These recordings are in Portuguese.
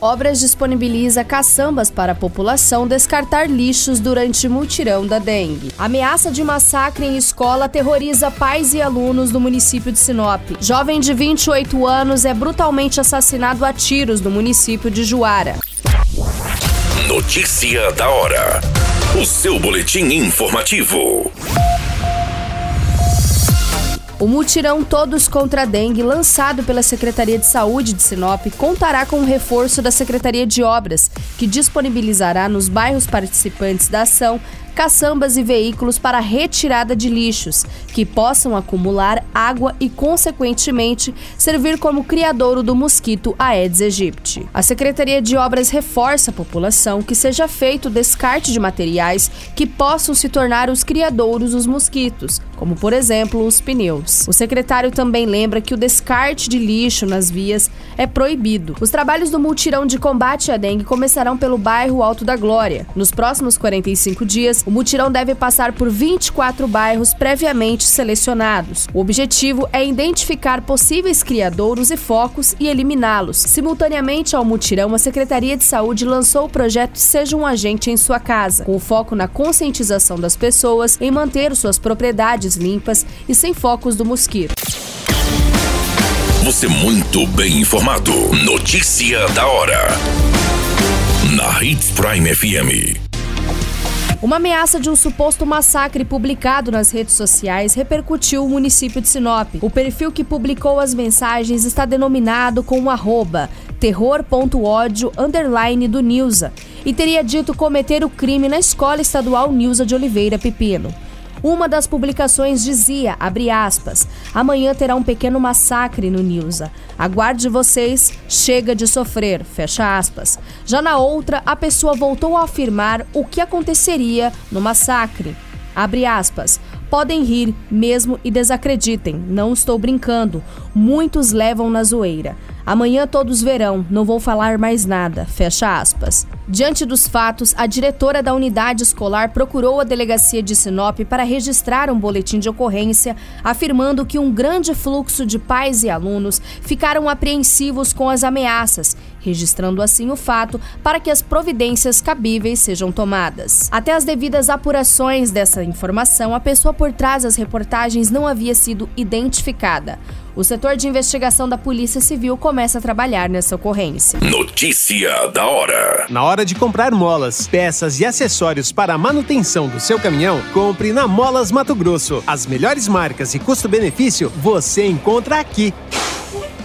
Obras disponibiliza caçambas para a população descartar lixos durante mutirão da dengue. Ameaça de massacre em escola aterroriza pais e alunos do município de Sinop. Jovem de 28 anos é brutalmente assassinado a tiros no município de Juara. Notícia da hora. O seu boletim informativo. O mutirão Todos contra a Dengue, lançado pela Secretaria de Saúde de Sinop, contará com o reforço da Secretaria de Obras, que disponibilizará nos bairros participantes da ação caçambas e veículos para retirada de lixos, que possam acumular água e, consequentemente, servir como criadouro do mosquito Aedes aegypti. A Secretaria de Obras reforça a população que seja feito descarte de materiais que possam se tornar os criadouros dos mosquitos, como por exemplo os pneus. O secretário também lembra que o descarte de lixo nas vias é proibido. Os trabalhos do multirão de combate à dengue começarão pelo bairro Alto da Glória. Nos próximos 45 dias, o mutirão deve passar por 24 bairros previamente selecionados. O objetivo é identificar possíveis criadouros e focos e eliminá-los. Simultaneamente ao mutirão, a Secretaria de Saúde lançou o projeto Seja um Agente em Sua Casa, com foco na conscientização das pessoas em manter suas propriedades limpas e sem focos do mosquito. Você muito bem informado. Notícia da hora. Na Hits Prime FM. Uma ameaça de um suposto massacre publicado nas redes sociais repercutiu o município de Sinop. O perfil que publicou as mensagens está denominado com o arroba terror.ódio underline do Nilza e teria dito cometer o crime na Escola Estadual Nilza de Oliveira Pepino. Uma das publicações dizia, abre aspas, amanhã terá um pequeno massacre no Nilza. Aguarde vocês, chega de sofrer, fecha aspas. Já na outra, a pessoa voltou a afirmar o que aconteceria no massacre. Abre aspas. Podem rir mesmo e desacreditem, não estou brincando. Muitos levam na zoeira. Amanhã todos verão, não vou falar mais nada. Fecha aspas. Diante dos fatos, a diretora da unidade escolar procurou a delegacia de Sinop para registrar um boletim de ocorrência, afirmando que um grande fluxo de pais e alunos ficaram apreensivos com as ameaças, registrando assim o fato para que as providências cabíveis sejam tomadas. Até as devidas apurações dessa informação, a pessoa por trás das reportagens não havia sido identificada. O setor de investigação da Polícia Civil começa a trabalhar nessa ocorrência. Notícia da hora. Na hora de comprar molas, peças e acessórios para a manutenção do seu caminhão, compre na Molas Mato Grosso. As melhores marcas e custo-benefício você encontra aqui.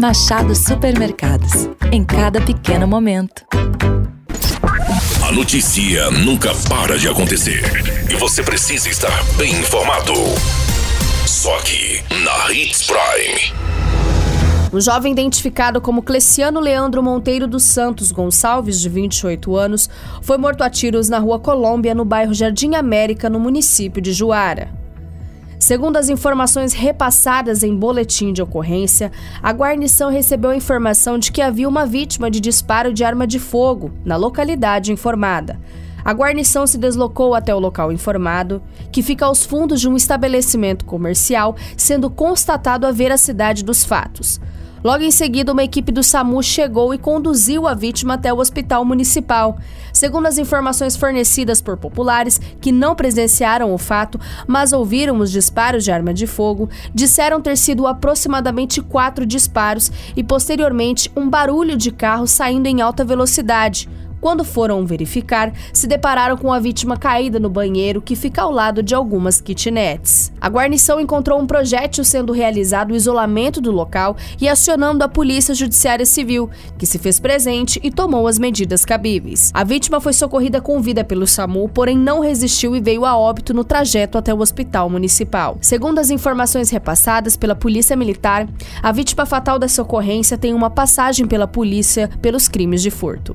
Machado Supermercados. Em cada pequeno momento. A notícia nunca para de acontecer. E você precisa estar bem informado. Só aqui, na Hits Prime. Um jovem identificado como Cleciano Leandro Monteiro dos Santos Gonçalves, de 28 anos, foi morto a tiros na rua Colômbia, no bairro Jardim América, no município de Juara. Segundo as informações repassadas em boletim de ocorrência, a guarnição recebeu a informação de que havia uma vítima de disparo de arma de fogo na localidade informada. A guarnição se deslocou até o local informado, que fica aos fundos de um estabelecimento comercial, sendo constatado a veracidade dos fatos. Logo em seguida, uma equipe do SAMU chegou e conduziu a vítima até o hospital municipal. Segundo as informações fornecidas por populares que não presenciaram o fato, mas ouviram os disparos de arma de fogo, disseram ter sido aproximadamente quatro disparos e, posteriormente, um barulho de carro saindo em alta velocidade Quando foram verificar, se depararam com a vítima caída no banheiro que fica ao lado de algumas kitnets. A guarnição encontrou um projétil sendo realizado o isolamento do local e acionando a Polícia Judiciária Civil, que se fez presente e tomou as medidas cabíveis. A vítima foi socorrida com vida pelo SAMU, porém não resistiu e veio a óbito no trajeto até o hospital municipal. Segundo as informações repassadas pela Polícia Militar, a vítima fatal dessa ocorrência tem uma passagem pela polícia pelos crimes de furto.